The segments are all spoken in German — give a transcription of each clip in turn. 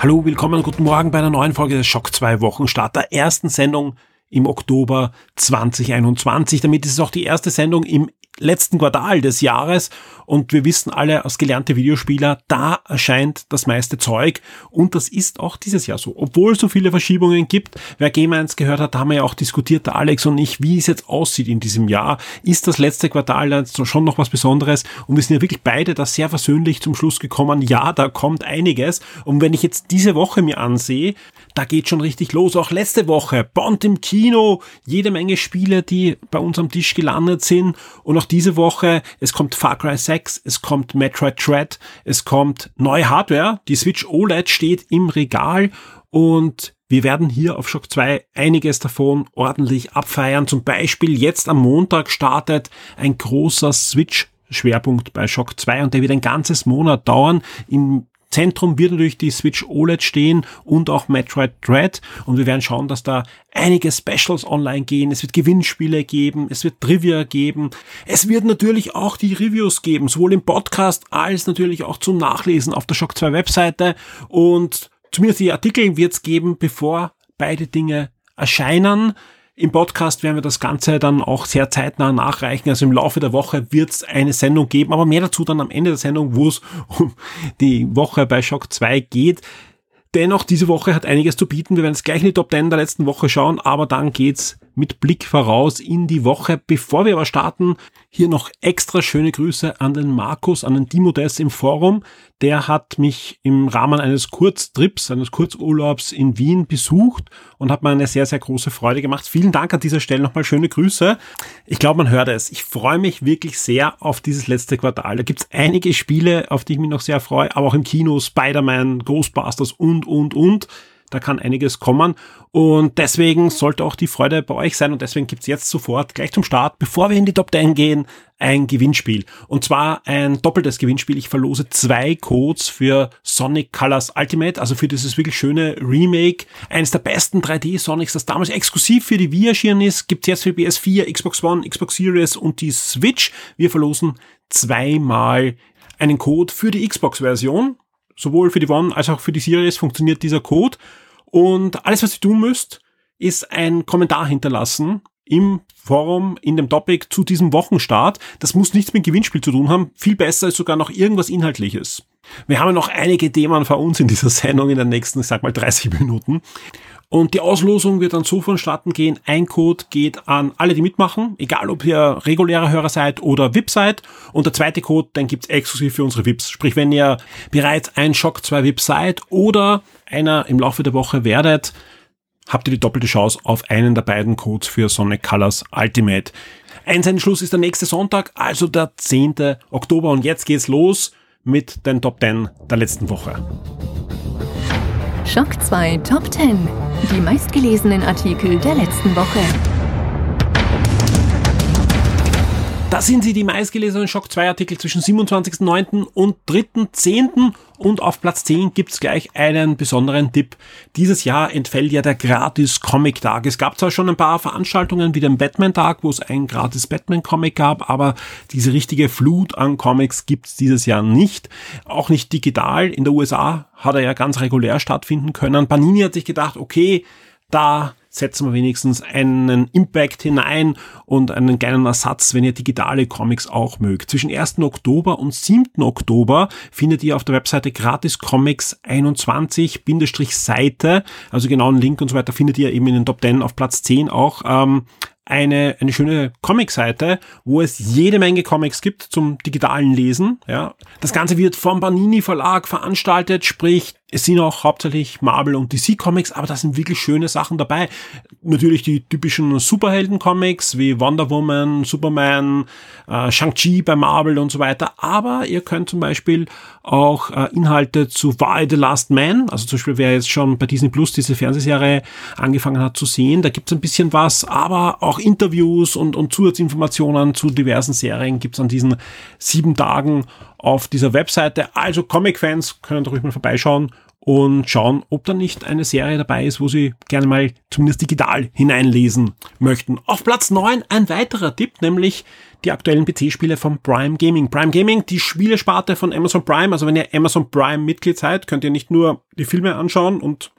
Hallo, willkommen und guten Morgen bei einer neuen Folge des Schock 2 Wochenstart, der ersten Sendung im Oktober 2021. Damit ist es auch die erste Sendung im letzten Quartal des Jahres und wir wissen alle als gelernte Videospieler, da erscheint das meiste Zeug und das ist auch dieses Jahr so. Obwohl es so viele Verschiebungen gibt, wer Game 1 gehört hat, da haben wir ja auch diskutiert, der Alex und ich, wie es jetzt aussieht in diesem Jahr. Ist das letzte Quartal dann schon noch was Besonderes? Und wir sind ja wirklich beide da sehr versöhnlich zum Schluss gekommen, ja, da kommt einiges. Und wenn ich jetzt diese Woche mir ansehe, da geht schon richtig los. Auch letzte Woche, Bond im Kino, jede Menge Spiele, die bei uns am Tisch gelandet sind. Und auch diese Woche, es kommt Far Cry 6, es kommt Metroid Dread, es kommt neue Hardware. Die Switch OLED steht im Regal und wir werden hier auf Shock 2 einiges davon ordentlich abfeiern. Zum Beispiel jetzt am Montag startet ein großer Switch Schwerpunkt bei Shock 2 und der wird ein ganzes Monat dauern. Im Zentrum wird natürlich die Switch OLED stehen und auch Metroid Dread und wir werden schauen, dass da einige Specials online gehen. Es wird Gewinnspiele geben, es wird Trivia geben. Es wird natürlich auch die Reviews geben, sowohl im Podcast als natürlich auch zum Nachlesen auf der Shock 2 Webseite und zumindest die Artikel wird es geben, bevor beide Dinge erscheinen. Im Podcast werden wir das Ganze dann auch sehr zeitnah nachreichen. Also im Laufe der Woche wird es eine Sendung geben, aber mehr dazu dann am Ende der Sendung, wo es um die Woche bei Shock 2 geht. Dennoch, diese Woche hat einiges zu bieten. Wir werden es gleich in die Top 10 der letzten Woche schauen, aber dann geht's mit Blick voraus in die Woche. Bevor wir aber starten, hier noch extra schöne Grüße an den Markus, an den Dimodes im Forum. Der hat mich im Rahmen eines Kurztrips, eines Kurzurlaubs in Wien besucht und hat mir eine sehr, sehr große Freude gemacht. Vielen Dank an dieser Stelle nochmal schöne Grüße. Ich glaube, man hört es. Ich freue mich wirklich sehr auf dieses letzte Quartal. Da gibt es einige Spiele, auf die ich mich noch sehr freue, aber auch im Kino Spider-Man, Ghostbusters und, und, und. Da kann einiges kommen. Und deswegen sollte auch die Freude bei euch sein. Und deswegen gibt's jetzt sofort gleich zum Start, bevor wir in die Top 10 gehen, ein Gewinnspiel. Und zwar ein doppeltes Gewinnspiel. Ich verlose zwei Codes für Sonic Colors Ultimate, also für dieses wirklich schöne Remake. Eines der besten 3D-Sonics, das damals exklusiv für die Wii erschienen ist. Gibt's jetzt für PS4, Xbox One, Xbox Series und die Switch. Wir verlosen zweimal einen Code für die Xbox-Version sowohl für die One als auch für die Series funktioniert dieser Code. Und alles, was ihr tun müsst, ist ein Kommentar hinterlassen im Forum, in dem Topic zu diesem Wochenstart. Das muss nichts mit Gewinnspiel zu tun haben. Viel besser ist sogar noch irgendwas Inhaltliches. Wir haben ja noch einige Themen vor uns in dieser Sendung in den nächsten, ich sag mal, 30 Minuten. Und die Auslosung wird dann so vonstatten gehen. Ein Code geht an alle, die mitmachen, egal ob ihr regulärer Hörer seid oder VIP seid. Und der zweite Code, den gibt's exklusiv für unsere VIPs. Sprich, wenn ihr bereits ein Shock 2 VIP seid oder einer im Laufe der Woche werdet, habt ihr die doppelte Chance auf einen der beiden Codes für Sonic Colors Ultimate. Einsendenschluss ist der nächste Sonntag, also der 10. Oktober. Und jetzt geht's los mit den Top 10 der letzten Woche. Schock 2 Top 10. Die meistgelesenen Artikel der letzten Woche. Das sind sie, die meistgelesenen Shock 2 Artikel zwischen 27.09. und 3.10. Und auf Platz 10 gibt's gleich einen besonderen Tipp. Dieses Jahr entfällt ja der gratis Comic Tag. Es gab zwar schon ein paar Veranstaltungen wie den Batman Tag, wo es einen gratis Batman Comic gab, aber diese richtige Flut an Comics gibt's dieses Jahr nicht. Auch nicht digital. In der USA hat er ja ganz regulär stattfinden können. Panini hat sich gedacht, okay, da setzen wir wenigstens einen Impact hinein und einen kleinen Ersatz, wenn ihr digitale Comics auch mögt. Zwischen 1. Oktober und 7. Oktober findet ihr auf der Webseite gratis Comics 21-Seite, also genau einen Link und so weiter findet ihr eben in den Top 10 auf Platz 10 auch ähm, eine, eine schöne Comic-Seite, wo es jede Menge Comics gibt zum digitalen Lesen. Ja. Das Ganze wird vom Panini Verlag veranstaltet, sprich es sind auch hauptsächlich Marvel und DC Comics, aber da sind wirklich schöne Sachen dabei. Natürlich die typischen Superhelden-Comics wie Wonder Woman, Superman, äh, Shang-Chi bei Marvel und so weiter. Aber ihr könnt zum Beispiel auch äh, Inhalte zu Why the Last Man, also zum Beispiel wer jetzt schon bei Disney Plus diese Fernsehserie angefangen hat zu sehen, da gibt's ein bisschen was, aber auch Interviews und, und Zusatzinformationen zu diversen Serien gibt's an diesen sieben Tagen auf dieser Webseite. Also Comic-Fans können da ruhig mal vorbeischauen und schauen, ob da nicht eine Serie dabei ist, wo sie gerne mal zumindest digital hineinlesen möchten. Auf Platz 9 ein weiterer Tipp, nämlich die aktuellen PC-Spiele von Prime Gaming. Prime Gaming, die Spielesparte von Amazon Prime. Also wenn ihr Amazon Prime Mitglied seid, könnt ihr nicht nur die Filme anschauen und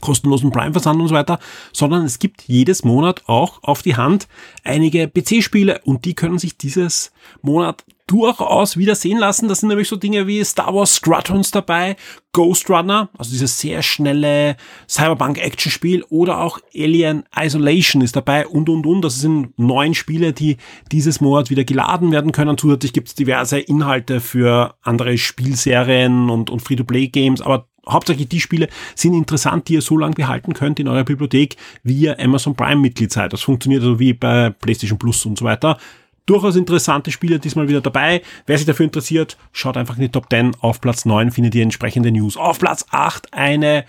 kostenlosen Prime-Versand und so weiter, sondern es gibt jedes Monat auch auf die Hand einige PC-Spiele und die können sich dieses Monat durchaus wieder sehen lassen. Das sind nämlich so Dinge wie Star Wars Squadrons dabei, Ghost Runner, also dieses sehr schnelle Cyberpunk-Action-Spiel oder auch Alien Isolation ist dabei und und und. Das sind neun Spiele, die dieses Monat wieder geladen werden können. Zusätzlich gibt es diverse Inhalte für andere Spielserien und, und Free-to-Play-Games, aber hauptsächlich die Spiele sind interessant, die ihr so lange behalten könnt in eurer Bibliothek, wie ihr Amazon Prime Mitglied seid. Das funktioniert also wie bei PlayStation Plus und so weiter. Durchaus interessante Spiele diesmal wieder dabei. Wer sich dafür interessiert, schaut einfach in die Top 10. Auf Platz 9 findet ihr entsprechende News. Auf Platz 8 eine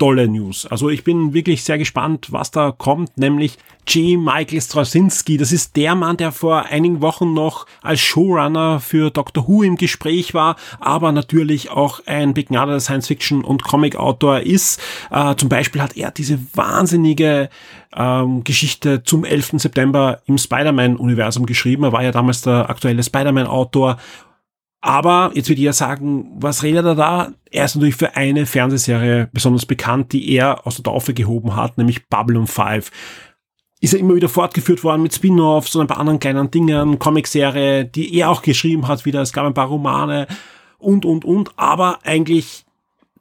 tolle News. Also ich bin wirklich sehr gespannt, was da kommt, nämlich J. Michael Straczynski. Das ist der Mann, der vor einigen Wochen noch als Showrunner für Doctor Who im Gespräch war, aber natürlich auch ein begnadeter Science-Fiction- und Comic-Autor ist. Äh, zum Beispiel hat er diese wahnsinnige ähm, Geschichte zum 11. September im Spider-Man-Universum geschrieben. Er war ja damals der aktuelle Spider-Man-Autor aber jetzt würde ich ja sagen, was redet er da? Er ist natürlich für eine Fernsehserie besonders bekannt, die er aus der Taufe gehoben hat, nämlich Babylon 5. Ist er immer wieder fortgeführt worden mit Spin-offs und ein paar anderen kleinen Dingen, Comicserie, die er auch geschrieben hat wieder. Es gab ein paar Romane und, und, und. Aber eigentlich,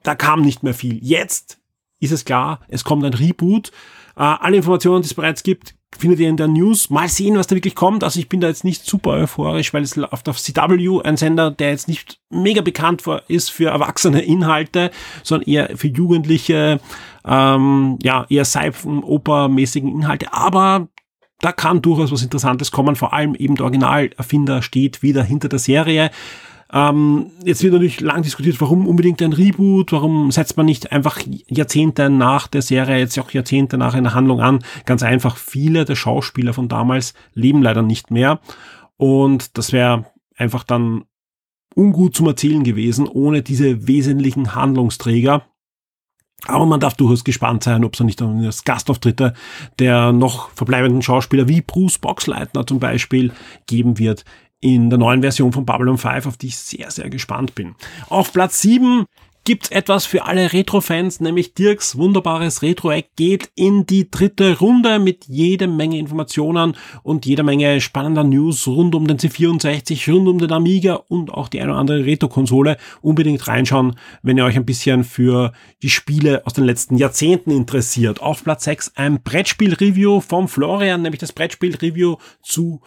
da kam nicht mehr viel. Jetzt ist es klar, es kommt ein Reboot. Äh, alle Informationen, die es bereits gibt, findet ihr in der News. Mal sehen, was da wirklich kommt. Also ich bin da jetzt nicht super euphorisch, weil es läuft auf CW, ein Sender, der jetzt nicht mega bekannt ist für erwachsene Inhalte, sondern eher für Jugendliche, ähm, ja, eher Seifen-Oper-mäßigen Inhalte. Aber da kann durchaus was Interessantes kommen. Vor allem eben der Originalerfinder steht wieder hinter der Serie. Ähm, jetzt wird natürlich lang diskutiert, warum unbedingt ein Reboot, warum setzt man nicht einfach Jahrzehnte nach der Serie, jetzt auch Jahrzehnte nach einer Handlung an. Ganz einfach, viele der Schauspieler von damals leben leider nicht mehr. Und das wäre einfach dann ungut zum Erzählen gewesen, ohne diese wesentlichen Handlungsträger. Aber man darf durchaus gespannt sein, ob es nicht das Gastauftritte der noch verbleibenden Schauspieler wie Bruce Boxleitner zum Beispiel geben wird in der neuen Version von Babylon 5, auf die ich sehr, sehr gespannt bin. Auf Platz 7 gibt's etwas für alle Retro-Fans, nämlich Dirks wunderbares Retro-Eck geht in die dritte Runde mit jede Menge Informationen und jeder Menge spannender News rund um den C64, rund um den Amiga und auch die eine oder andere Retro-Konsole. Unbedingt reinschauen, wenn ihr euch ein bisschen für die Spiele aus den letzten Jahrzehnten interessiert. Auf Platz 6 ein Brettspiel-Review vom Florian, nämlich das Brettspiel-Review zu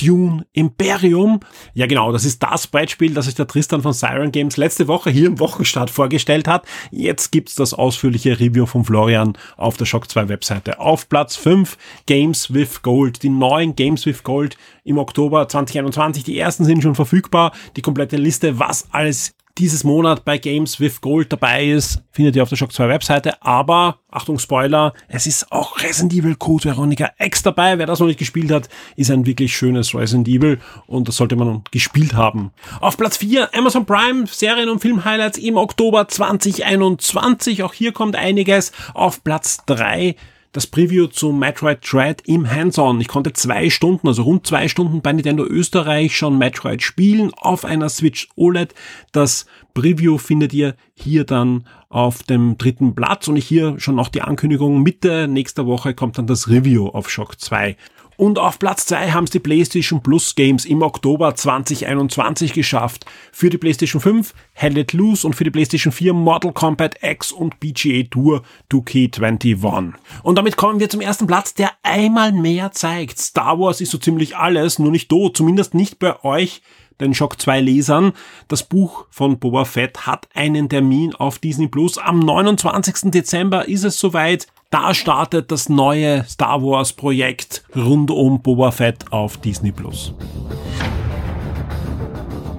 Dune Imperium. Ja genau, das ist das Brettspiel, das sich der Tristan von Siren Games letzte Woche hier im Wochenstart vorgestellt hat. Jetzt gibt's das ausführliche Review von Florian auf der Shock 2 Webseite. Auf Platz 5 Games with Gold. Die neuen Games with Gold im Oktober 2021. Die ersten sind schon verfügbar. Die komplette Liste, was alles dieses Monat bei Games with Gold dabei ist, findet ihr auf der Shock 2 Webseite. Aber, Achtung Spoiler, es ist auch Resident Evil Code Veronica X dabei. Wer das noch nicht gespielt hat, ist ein wirklich schönes Resident Evil und das sollte man gespielt haben. Auf Platz 4 Amazon Prime Serien- und Film-Highlights im Oktober 2021. Auch hier kommt einiges. Auf Platz 3 das Preview zu Metroid Dread im Hands-On. Ich konnte zwei Stunden, also rund zwei Stunden bei Nintendo Österreich schon Metroid spielen auf einer Switch OLED. Das Preview findet ihr hier dann auf dem dritten Platz und ich hier schon noch die Ankündigung. Mitte nächster Woche kommt dann das Review auf Shock 2. Und auf Platz 2 haben es die PlayStation Plus Games im Oktober 2021 geschafft. Für die PlayStation 5 Hell It Loose und für die PlayStation 4 Mortal Kombat X und PGA Tour 2K21. Und damit kommen wir zum ersten Platz, der einmal mehr zeigt. Star Wars ist so ziemlich alles, nur nicht tot, zumindest nicht bei euch den Shock 2 Lesern. Das Buch von Boba Fett hat einen Termin auf Disney Plus. Am 29. Dezember ist es soweit. Da startet das neue Star Wars Projekt rund um Boba Fett auf Disney Plus.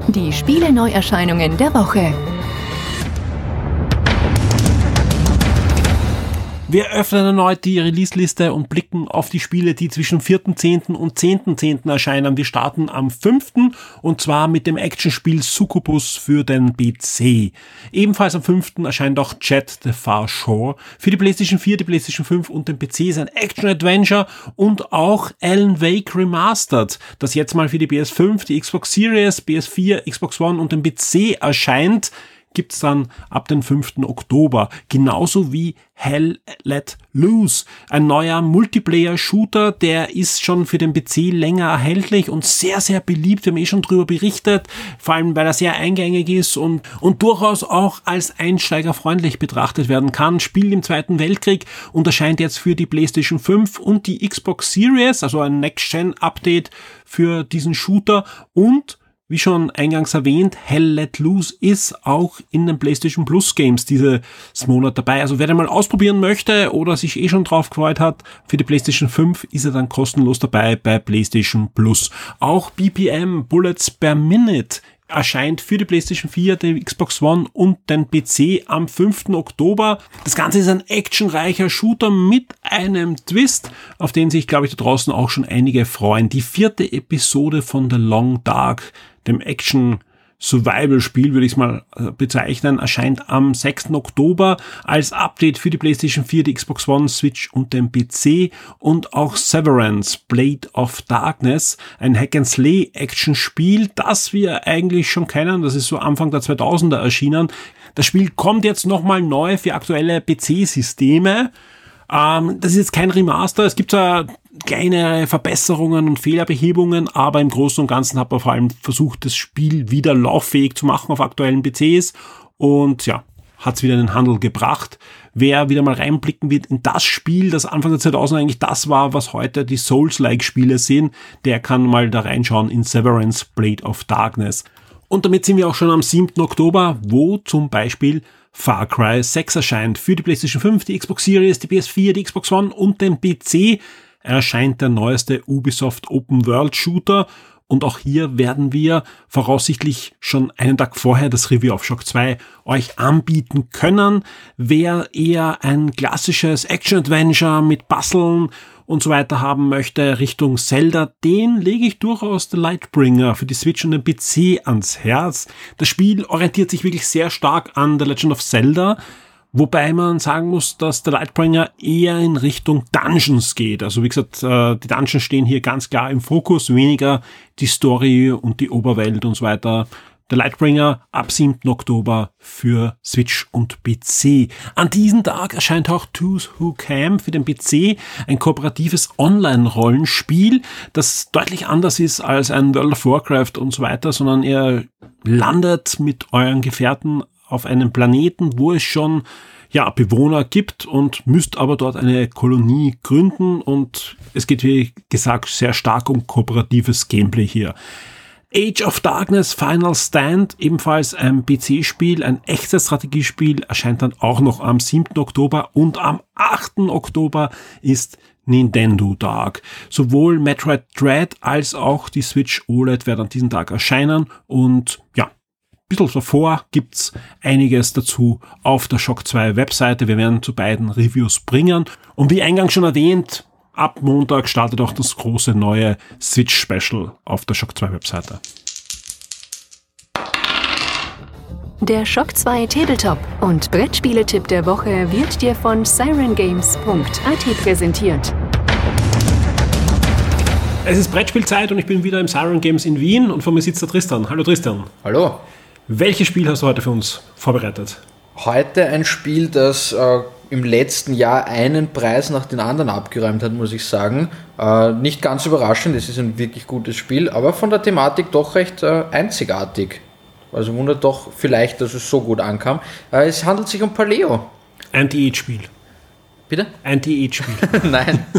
Die Spiele-Neuerscheinungen der Woche. Wir öffnen erneut die Release-Liste und blicken auf die Spiele, die zwischen 4.10. und 10.10. erscheinen. Wir starten am 5. und zwar mit dem Actionspiel Succubus für den PC. Ebenfalls am 5. erscheint auch Jet the Far Shore. Für die PlayStation 4, die PlayStation 5 und den PC ist ein Action-Adventure und auch Alan Wake Remastered, das jetzt mal für die PS5, die Xbox Series, PS4, Xbox One und den PC erscheint gibt's dann ab den 5. Oktober. Genauso wie Hell Let Loose. Ein neuer Multiplayer-Shooter, der ist schon für den PC länger erhältlich und sehr, sehr beliebt. Wir haben eh schon drüber berichtet, vor allem weil er sehr eingängig ist und, und durchaus auch als einsteigerfreundlich betrachtet werden kann. Spielt im Zweiten Weltkrieg und erscheint jetzt für die PlayStation 5 und die Xbox Series, also ein Next-Gen-Update für diesen Shooter und wie schon eingangs erwähnt, Hell Let Loose ist auch in den PlayStation Plus Games dieses Monat dabei. Also wer den mal ausprobieren möchte oder sich eh schon drauf gefreut hat, für die PlayStation 5 ist er dann kostenlos dabei bei PlayStation Plus. Auch BPM Bullets per Minute erscheint für die PlayStation 4, die Xbox One und den PC am 5. Oktober. Das Ganze ist ein actionreicher Shooter mit einem Twist, auf den sich, glaube ich, da draußen auch schon einige freuen. Die vierte Episode von The Long Dark dem Action Survival-Spiel, würde ich es mal äh, bezeichnen, erscheint am 6. Oktober als Update für die PlayStation 4, die Xbox One, Switch und den PC und auch Severance, Blade of Darkness, ein Hack-and-Slay-Action-Spiel, das wir eigentlich schon kennen, das ist so Anfang der 2000er erschienen. Das Spiel kommt jetzt nochmal neu für aktuelle PC-Systeme. Ähm, das ist jetzt kein Remaster, es gibt zwar kleine Verbesserungen und Fehlerbehebungen, aber im Großen und Ganzen hat man vor allem versucht, das Spiel wieder lauffähig zu machen auf aktuellen PCs und ja, hat es wieder in den Handel gebracht. Wer wieder mal reinblicken wird in das Spiel, das Anfang der 2000 eigentlich das war, was heute die Souls-like-Spiele sind, der kann mal da reinschauen in Severance Blade of Darkness. Und damit sind wir auch schon am 7. Oktober, wo zum Beispiel Far Cry 6 erscheint für die PlayStation 5, die Xbox Series, die PS4, die Xbox One und den PC erscheint der neueste Ubisoft Open World Shooter und auch hier werden wir voraussichtlich schon einen Tag vorher das Review of Shock 2 euch anbieten können. Wer eher ein klassisches Action-Adventure mit Basteln und so weiter haben möchte Richtung Zelda, den lege ich durchaus The Lightbringer für die Switch und den PC ans Herz. Das Spiel orientiert sich wirklich sehr stark an The Legend of Zelda Wobei man sagen muss, dass der Lightbringer eher in Richtung Dungeons geht. Also wie gesagt, äh, die Dungeons stehen hier ganz klar im Fokus, weniger die Story und die Oberwelt und so weiter. Der Lightbringer ab 7. Oktober für Switch und PC. An diesem Tag erscheint auch Tooth Who Cam für den PC, ein kooperatives Online-Rollenspiel, das deutlich anders ist als ein World of Warcraft und so weiter, sondern ihr landet mit euren Gefährten auf einem Planeten, wo es schon ja, Bewohner gibt und müsst aber dort eine Kolonie gründen und es geht wie gesagt sehr stark um kooperatives Gameplay hier. Age of Darkness Final Stand, ebenfalls ein PC-Spiel, ein echtes Strategiespiel, erscheint dann auch noch am 7. Oktober und am 8. Oktober ist Nintendo Tag. Sowohl Metroid Dread als auch die Switch OLED werden an diesem Tag erscheinen und ja, bisschen davor gibt's einiges dazu auf der Shock 2 Webseite. Wir werden zu beiden Reviews bringen. Und wie eingangs schon erwähnt, ab Montag startet auch das große neue Switch Special auf der Shock 2 Webseite. Der Shock 2 Tabletop und Brettspieletipp der Woche wird dir von sirengames.at präsentiert. Es ist Brettspielzeit und ich bin wieder im Siren Games in Wien und vor mir sitzt der Tristan. Hallo Tristan. Hallo. Welches Spiel hast du heute für uns vorbereitet? Heute ein Spiel, das äh, im letzten Jahr einen Preis nach dem anderen abgeräumt hat, muss ich sagen. Äh, nicht ganz überraschend, es ist ein wirklich gutes Spiel, aber von der Thematik doch recht äh, einzigartig. Also wundert doch vielleicht, dass es so gut ankam. Äh, es handelt sich um Paleo. Anti-Age-Spiel. Bitte? Anti-Age-Spiel. Nein.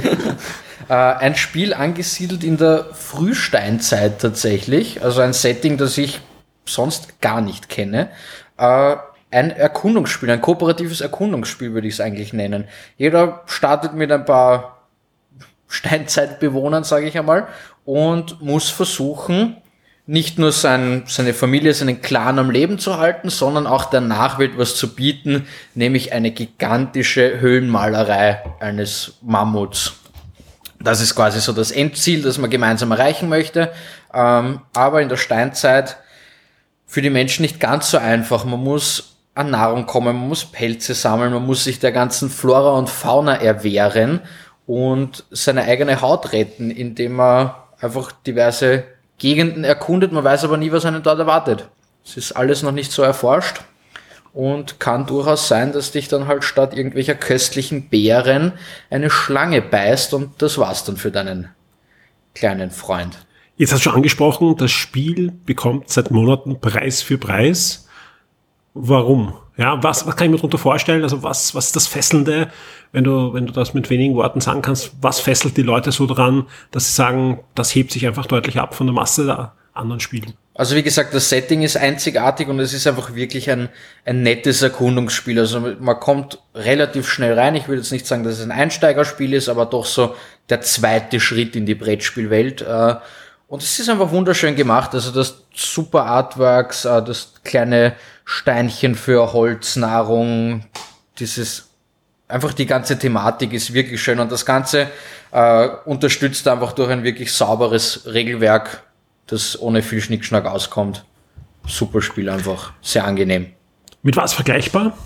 Äh, ein Spiel angesiedelt in der Frühsteinzeit tatsächlich, also ein Setting, das ich sonst gar nicht kenne. Äh, ein Erkundungsspiel, ein kooperatives Erkundungsspiel würde ich es eigentlich nennen. Jeder startet mit ein paar Steinzeitbewohnern, sage ich einmal, und muss versuchen, nicht nur sein, seine Familie, seinen Clan am Leben zu halten, sondern auch der Nachwelt was zu bieten, nämlich eine gigantische Höhlenmalerei eines Mammuts. Das ist quasi so das Endziel, das man gemeinsam erreichen möchte. Ähm, aber in der Steinzeit für die Menschen nicht ganz so einfach. Man muss an Nahrung kommen, man muss Pelze sammeln, man muss sich der ganzen Flora und Fauna erwehren und seine eigene Haut retten, indem man einfach diverse Gegenden erkundet. Man weiß aber nie, was einen dort erwartet. Es ist alles noch nicht so erforscht und kann durchaus sein, dass dich dann halt statt irgendwelcher köstlichen Beeren eine Schlange beißt und das war's dann für deinen kleinen Freund. Jetzt hast du schon angesprochen, das Spiel bekommt seit Monaten Preis für Preis. Warum? Ja, was, was kann ich mir darunter vorstellen? Also was, was ist das Fesselnde, wenn du, wenn du das mit wenigen Worten sagen kannst? Was fesselt die Leute so dran, dass sie sagen, das hebt sich einfach deutlich ab von der Masse der anderen Spiele? Also wie gesagt, das Setting ist einzigartig und es ist einfach wirklich ein, ein nettes Erkundungsspiel. Also man kommt relativ schnell rein. Ich will jetzt nicht sagen, dass es ein Einsteigerspiel ist, aber doch so der zweite Schritt in die Brettspielwelt. Äh, und es ist einfach wunderschön gemacht. Also das super Artworks, äh, das kleine Steinchen für Holznahrung, dieses einfach die ganze Thematik ist wirklich schön und das Ganze äh, unterstützt einfach durch ein wirklich sauberes Regelwerk, das ohne viel Schnickschnack auskommt. Super Spiel einfach, sehr angenehm. Mit was vergleichbar?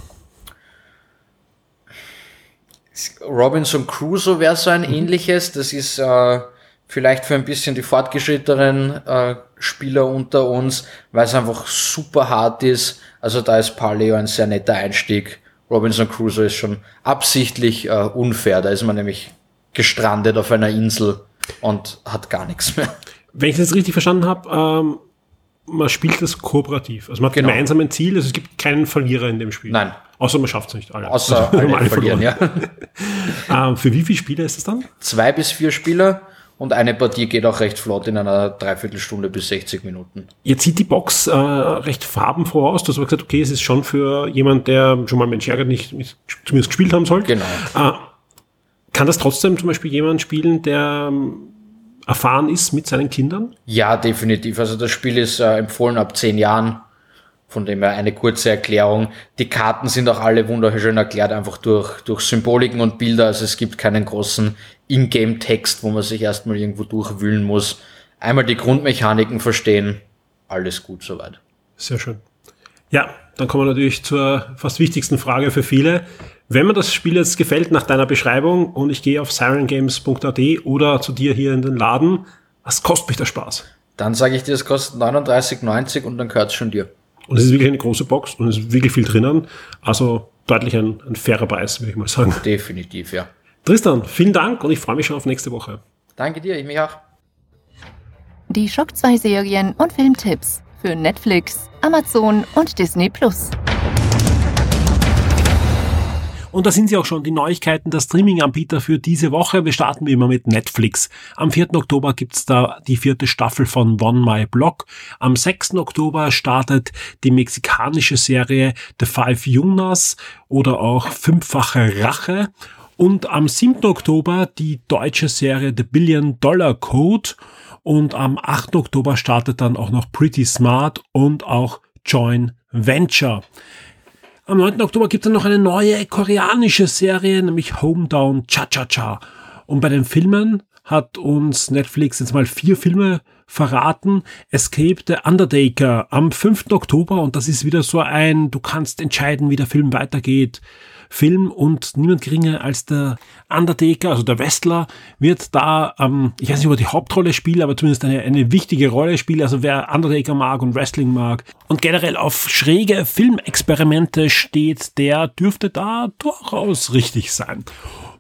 Robinson Crusoe wäre so ein mhm. ähnliches. Das ist äh, vielleicht für ein bisschen die fortgeschrittenen äh, Spieler unter uns, weil es einfach super hart ist. Also da ist Paleo ein sehr netter Einstieg. Robinson Crusoe ist schon absichtlich äh, unfair. Da ist man nämlich gestrandet auf einer Insel und hat gar nichts mehr. Wenn ich das richtig verstanden habe, ähm, man spielt das kooperativ. Also man hat genau. gemeinsam ein Ziel, also es gibt keinen Verlierer in dem Spiel. Nein. Außer man schafft es nicht alle. Außer also, alle, alle verlieren, ja. ähm, für wie viele Spieler ist es dann? Zwei bis vier Spieler. Und eine Partie geht auch recht flott in einer Dreiviertelstunde bis 60 Minuten. Jetzt sieht die Box äh, recht farbenfroh aus. Du hast aber gesagt, okay, es ist schon für jemand, der schon mal Mensch ärgert nicht, nicht zumindest gespielt haben soll. Genau. Äh, kann das trotzdem zum Beispiel jemand spielen, der ähm, erfahren ist mit seinen Kindern? Ja, definitiv. Also das Spiel ist äh, empfohlen ab zehn Jahren. Von dem her eine kurze Erklärung. Die Karten sind auch alle wunderschön erklärt, einfach durch, durch Symboliken und Bilder. Also es gibt keinen großen Ingame-Text, wo man sich erstmal irgendwo durchwühlen muss. Einmal die Grundmechaniken verstehen. Alles gut soweit. Sehr schön. Ja, dann kommen wir natürlich zur fast wichtigsten Frage für viele. Wenn mir das Spiel jetzt gefällt nach deiner Beschreibung und ich gehe auf sirengames.at oder zu dir hier in den Laden, was kostet mich der Spaß? Dann sage ich dir, es kostet 39,90 und dann gehört es schon dir. Und es ist wirklich eine große Box und es ist wirklich viel drinnen. Also deutlich ein, ein fairer Preis, würde ich mal sagen. Definitiv, ja. Tristan, vielen Dank und ich freue mich schon auf nächste Woche. Danke dir, ich mich auch. Die Schock 2 Serien und Filmtipps für Netflix, Amazon und Disney Plus. Und da sind sie auch schon, die Neuigkeiten der Streaming-Anbieter für diese Woche. Wir starten wie immer mit Netflix. Am 4. Oktober gibt's da die vierte Staffel von One My Block. Am 6. Oktober startet die mexikanische Serie The Five Yunas oder auch Fünffache Rache. Und am 7. Oktober die deutsche Serie The Billion Dollar Code. Und am 8. Oktober startet dann auch noch Pretty Smart und auch Join Venture. Am 9. Oktober gibt es dann noch eine neue koreanische Serie, nämlich Homedown Cha-Cha-Cha. Und bei den Filmen hat uns Netflix jetzt mal vier Filme verraten. Escape the Undertaker am 5. Oktober und das ist wieder so ein, du kannst entscheiden, wie der Film weitergeht. Film und niemand geringer als der Undertaker, also der Wrestler, wird da, ähm, ich weiß nicht, ob er die Hauptrolle spielt, aber zumindest eine, eine wichtige Rolle spielt. Also wer Undertaker mag und Wrestling mag und generell auf schräge Filmexperimente steht, der dürfte da durchaus richtig sein.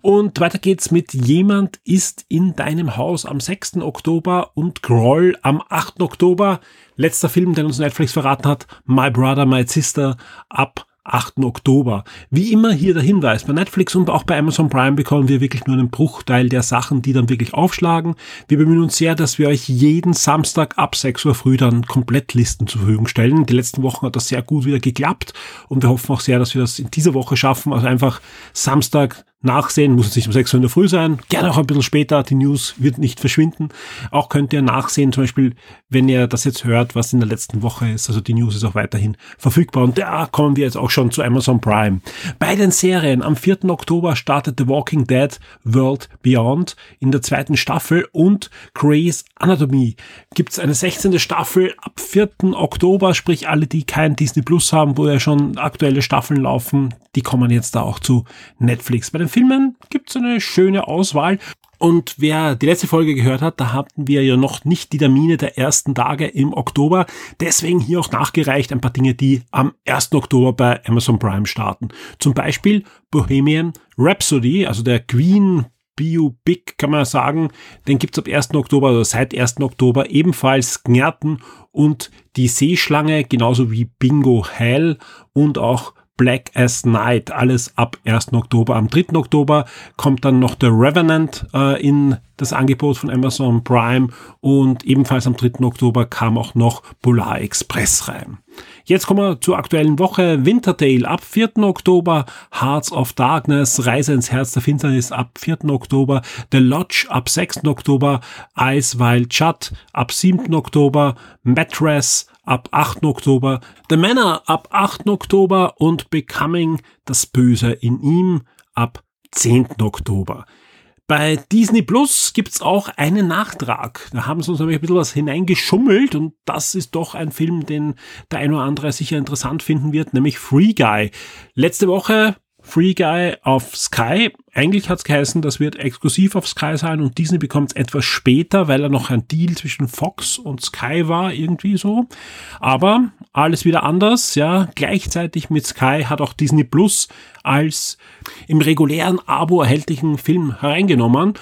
Und weiter geht's mit Jemand ist in deinem Haus am 6. Oktober und Groll am 8. Oktober. Letzter Film, den uns Netflix verraten hat, My Brother, My Sister ab 8. Oktober. Wie immer hier der Hinweis, bei Netflix und auch bei Amazon Prime bekommen wir wirklich nur einen Bruchteil der Sachen, die dann wirklich aufschlagen. Wir bemühen uns sehr, dass wir euch jeden Samstag ab 6 Uhr früh dann Komplettlisten zur Verfügung stellen. Die letzten Wochen hat das sehr gut wieder geklappt und wir hoffen auch sehr, dass wir das in dieser Woche schaffen. Also einfach Samstag nachsehen, muss es nicht um 6 Uhr in der Früh sein, gerne auch ein bisschen später, die News wird nicht verschwinden. Auch könnt ihr nachsehen, zum Beispiel, wenn ihr das jetzt hört, was in der letzten Woche ist, also die News ist auch weiterhin verfügbar und da kommen wir jetzt auch schon zu Amazon Prime. Bei den Serien, am 4. Oktober startet The Walking Dead World Beyond in der zweiten Staffel und Grey's Anatomy gibt es eine 16. Staffel ab 4. Oktober, sprich alle, die kein Disney Plus haben, wo ja schon aktuelle Staffeln laufen, die kommen jetzt da auch zu Netflix. Bei den Filmen gibt es eine schöne Auswahl. Und wer die letzte Folge gehört hat, da hatten wir ja noch nicht die Termine der ersten Tage im Oktober. Deswegen hier auch nachgereicht ein paar Dinge, die am 1. Oktober bei Amazon Prime starten. Zum Beispiel Bohemian Rhapsody, also der Queen Biopic, kann man sagen. Den gibt's ab 1. Oktober oder seit 1. Oktober ebenfalls Gärten und die Seeschlange, genauso wie Bingo Hell und auch Black as Night, alles ab 1. Oktober. Am 3. Oktober kommt dann noch The Revenant äh, in das Angebot von Amazon Prime und ebenfalls am 3. Oktober kam auch noch Polar Express rein. Jetzt kommen wir zur aktuellen Woche. Wintertale ab 4. Oktober, Hearts of Darkness, Reise ins Herz der Finsternis ab 4. Oktober, The Lodge ab 6. Oktober, Ice Wild Shut ab 7. Oktober, Mattress ab 8. Oktober, The Manor ab 8. Oktober und Becoming das Böse in ihm ab 10. Oktober. Bei Disney Plus gibt's auch einen Nachtrag. Da haben sie uns nämlich ein bisschen was hineingeschummelt und das ist doch ein Film, den der ein oder andere sicher interessant finden wird, nämlich Free Guy. Letzte Woche Free Guy auf Sky. Eigentlich hat's geheißen, das wird exklusiv auf Sky sein und Disney bekommt es etwas später, weil er noch ein Deal zwischen Fox und Sky war, irgendwie so. Aber alles wieder anders, ja. Gleichzeitig mit Sky hat auch Disney Plus als im regulären Abo erhältlichen Film hereingenommen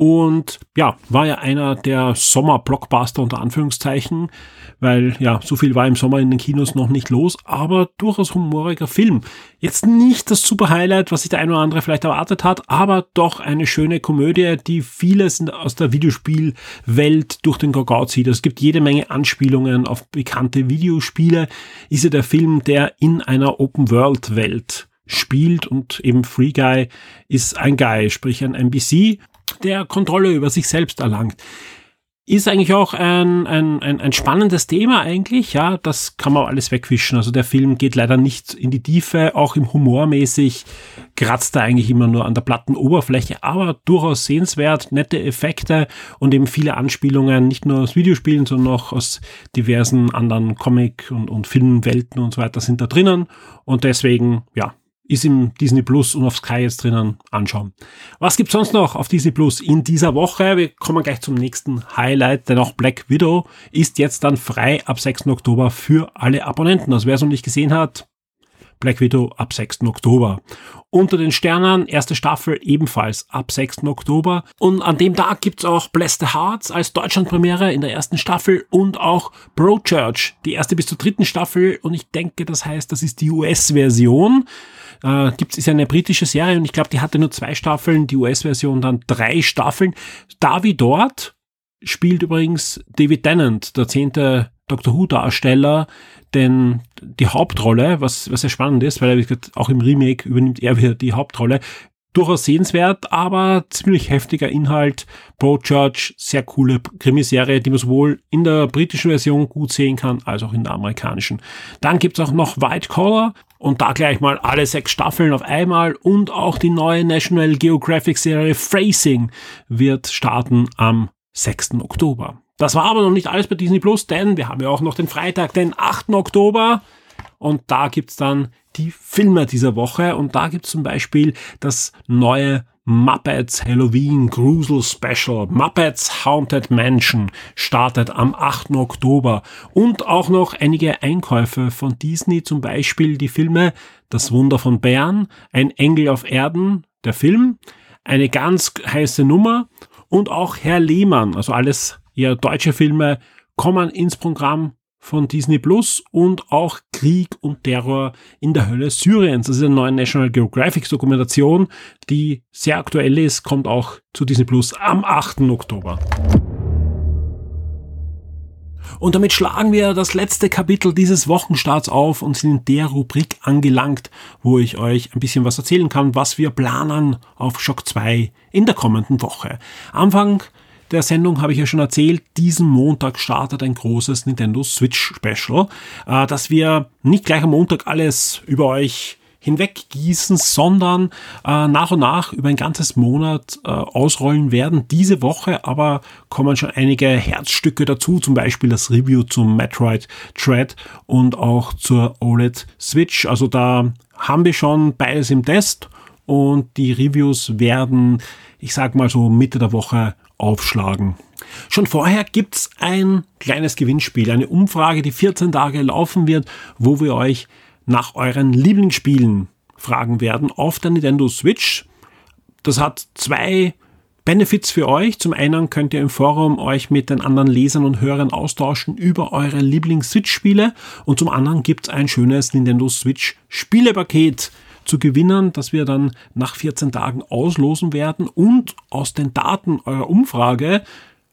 und ja, war ja einer der Sommer-Blockbuster unter Anführungszeichen, weil ja, so viel war im Sommer in den Kinos noch nicht los, aber durchaus humoriger Film. Jetzt nicht das super Highlight, was sich der eine oder andere vielleicht erwartet hat, aber doch eine schöne Komödie, die vieles aus der Videospielwelt durch den Gagau zieht. Es gibt jede Menge Anspielungen auf bekannte Videospiele. Ist ja der Film, der in einer Open-World-Welt spielt und eben Free Guy ist ein Guy, sprich ein NBC der Kontrolle über sich selbst erlangt. Ist eigentlich auch ein, ein, ein, ein spannendes Thema eigentlich, ja, das kann man alles wegwischen. Also der Film geht leider nicht in die Tiefe, auch im Humormäßig kratzt er eigentlich immer nur an der platten Oberfläche, aber durchaus sehenswert, nette Effekte und eben viele Anspielungen, nicht nur aus Videospielen, sondern auch aus diversen anderen Comic- und, und Filmwelten und so weiter sind da drinnen und deswegen, ja, ist im Disney Plus und auf Sky jetzt drinnen anschauen. Was gibt's sonst noch auf Disney Plus in dieser Woche? Wir kommen gleich zum nächsten Highlight, denn auch Black Widow ist jetzt dann frei ab 6. Oktober für alle Abonnenten. Also wer es noch nicht gesehen hat, Black Widow ab 6. Oktober. Unter den Sternen, erste Staffel ebenfalls ab 6. Oktober. Und an dem Tag gibt's auch Bless the Hearts als Deutschlandpremiere in der ersten Staffel und auch Bro Church, die erste bis zur dritten Staffel. Und ich denke, das heißt, das ist die US-Version äh, gibt ist eine britische Serie und ich glaube, die hatte nur zwei Staffeln, die US-Version dann drei Staffeln. Da wie dort spielt übrigens David Tennant, der zehnte Doctor Who-Darsteller, denn die Hauptrolle, was, was sehr spannend ist, weil er auch im Remake übernimmt er wieder die Hauptrolle. Durchaus sehenswert, aber ziemlich heftiger Inhalt. Broadchurch, sehr coole Krimiserie, die man sowohl in der britischen Version gut sehen kann, als auch in der amerikanischen. Dann gibt's auch noch White Collar, und da gleich mal alle sechs Staffeln auf einmal und auch die neue National Geographic Serie Phrasing wird starten am 6. Oktober. Das war aber noch nicht alles bei Disney Plus, denn wir haben ja auch noch den Freitag, den 8. Oktober. Und da gibt's dann die Filme dieser Woche. Und da gibt's zum Beispiel das neue Muppets Halloween Grusel Special. Muppets Haunted Mansion startet am 8. Oktober. Und auch noch einige Einkäufe von Disney, zum Beispiel die Filme Das Wunder von Bern, Ein Engel auf Erden, der Film, eine ganz heiße Nummer und auch Herr Lehmann, also alles eher deutsche Filme, kommen ins Programm von Disney Plus und auch Krieg und Terror in der Hölle Syriens. Das ist eine neue National Geographic Dokumentation, die sehr aktuell ist, kommt auch zu Disney Plus am 8. Oktober. Und damit schlagen wir das letzte Kapitel dieses Wochenstarts auf und sind in der Rubrik angelangt, wo ich euch ein bisschen was erzählen kann, was wir planen auf Shock 2 in der kommenden Woche. Anfang der Sendung habe ich ja schon erzählt, diesen Montag startet ein großes Nintendo Switch Special, äh, dass wir nicht gleich am Montag alles über euch hinweggießen, sondern äh, nach und nach über ein ganzes Monat äh, ausrollen werden. Diese Woche aber kommen schon einige Herzstücke dazu, zum Beispiel das Review zum Metroid Dread und auch zur OLED Switch. Also da haben wir schon beides im Test und die Reviews werden, ich sag mal so Mitte der Woche aufschlagen. Schon vorher gibt's ein kleines Gewinnspiel, eine Umfrage, die 14 Tage laufen wird, wo wir euch nach euren Lieblingsspielen fragen werden auf der Nintendo Switch. Das hat zwei Benefits für euch. Zum einen könnt ihr im Forum euch mit den anderen Lesern und Hörern austauschen über eure Lieblings-Switch-Spiele und zum anderen gibt's ein schönes Nintendo Switch Spielepaket zu gewinnen, das wir dann nach 14 Tagen auslosen werden und aus den Daten eurer Umfrage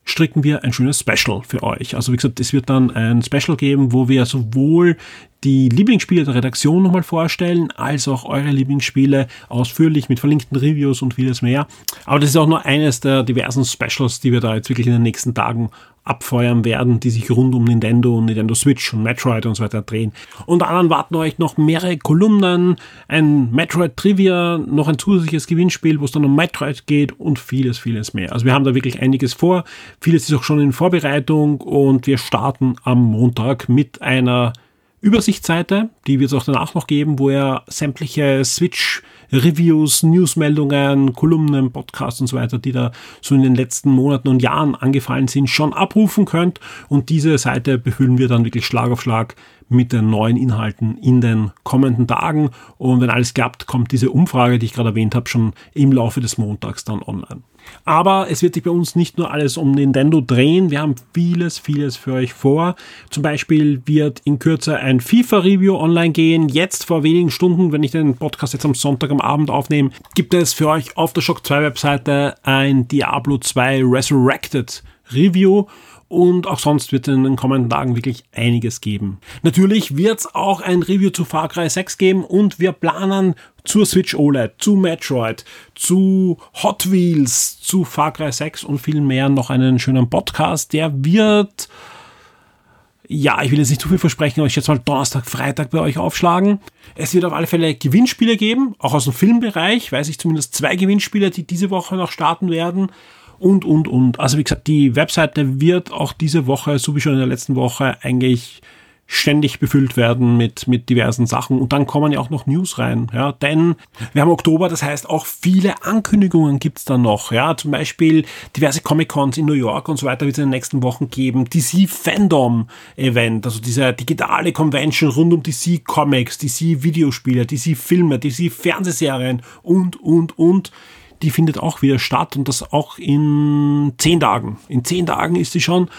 stricken wir ein schönes Special für euch. Also wie gesagt, es wird dann ein Special geben, wo wir sowohl die Lieblingsspiele der Redaktion nochmal vorstellen, als auch eure Lieblingsspiele ausführlich mit verlinkten Reviews und vieles mehr. Aber das ist auch nur eines der diversen Specials, die wir da jetzt wirklich in den nächsten Tagen abfeuern werden, die sich rund um Nintendo und Nintendo Switch und Metroid und so weiter drehen. Unter anderem warten euch noch mehrere Kolumnen, ein Metroid Trivia, noch ein zusätzliches Gewinnspiel, wo es dann um Metroid geht und vieles, vieles mehr. Also wir haben da wirklich einiges vor. Vieles ist auch schon in Vorbereitung und wir starten am Montag mit einer Übersichtsseite, die wird es auch danach noch geben, wo ihr sämtliche Switch Reviews, Newsmeldungen, Kolumnen, Podcasts und so weiter, die da so in den letzten Monaten und Jahren angefallen sind, schon abrufen könnt. Und diese Seite befüllen wir dann wirklich Schlag auf Schlag mit den neuen Inhalten in den kommenden Tagen. Und wenn alles klappt, kommt diese Umfrage, die ich gerade erwähnt habe, schon im Laufe des Montags dann online. Aber es wird sich bei uns nicht nur alles um Nintendo drehen. Wir haben vieles, vieles für euch vor. Zum Beispiel wird in Kürze ein FIFA-Review online gehen. Jetzt vor wenigen Stunden, wenn ich den Podcast jetzt am Sonntag am Abend aufnehme, gibt es für euch auf der Shock 2 Webseite ein Diablo 2 Resurrected Review und auch sonst wird in den kommenden Tagen wirklich einiges geben. Natürlich wird es auch ein Review zu Far Cry 6 geben und wir planen zur Switch OLED, zu Metroid, zu Hot Wheels, zu Far Cry 6 und viel mehr noch einen schönen Podcast. Der wird, ja, ich will jetzt nicht zu viel versprechen, aber ich schätze mal Donnerstag, Freitag bei euch aufschlagen. Es wird auf alle Fälle Gewinnspiele geben, auch aus dem Filmbereich, weiß ich zumindest zwei Gewinnspiele, die diese Woche noch starten werden und, und, und. Also wie gesagt, die Webseite wird auch diese Woche, so wie schon in der letzten Woche, eigentlich ständig befüllt werden mit, mit diversen Sachen. Und dann kommen ja auch noch News rein. Ja, denn wir haben Oktober, das heißt auch viele Ankündigungen gibt's dann noch. Ja, zum Beispiel diverse Comic-Cons in New York und so weiter wird es in den nächsten Wochen geben. DC Fandom Event, also diese digitale Convention rund um DC Comics, DC Videospiele, DC Filme, DC Fernsehserien und, und, und die findet auch wieder statt und das auch in zehn Tagen. In zehn Tagen ist sie schon.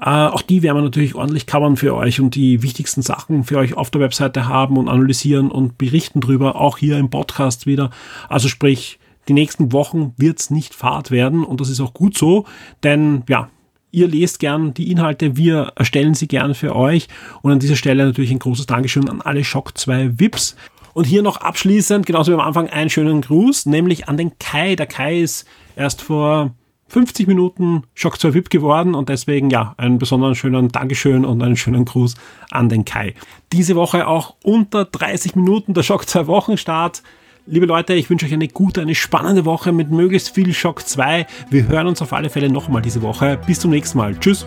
Äh, auch die werden wir natürlich ordentlich covern für euch und die wichtigsten Sachen für euch auf der Webseite haben und analysieren und berichten drüber, auch hier im Podcast wieder. Also sprich, die nächsten Wochen wird's nicht fad werden und das ist auch gut so, denn ja, Ihr lest gern die Inhalte, wir erstellen sie gern für euch. Und an dieser Stelle natürlich ein großes Dankeschön an alle Shock 2 VIPs. Und hier noch abschließend, genauso wie am Anfang, einen schönen Gruß, nämlich an den Kai. Der Kai ist erst vor 50 Minuten Shock 2 VIP geworden und deswegen ja, einen besonderen schönen Dankeschön und einen schönen Gruß an den Kai. Diese Woche auch unter 30 Minuten der Shock 2 Wochenstart. Liebe Leute, ich wünsche euch eine gute, eine spannende Woche mit möglichst viel Shock 2. Wir hören uns auf alle Fälle nochmal diese Woche. Bis zum nächsten Mal. Tschüss.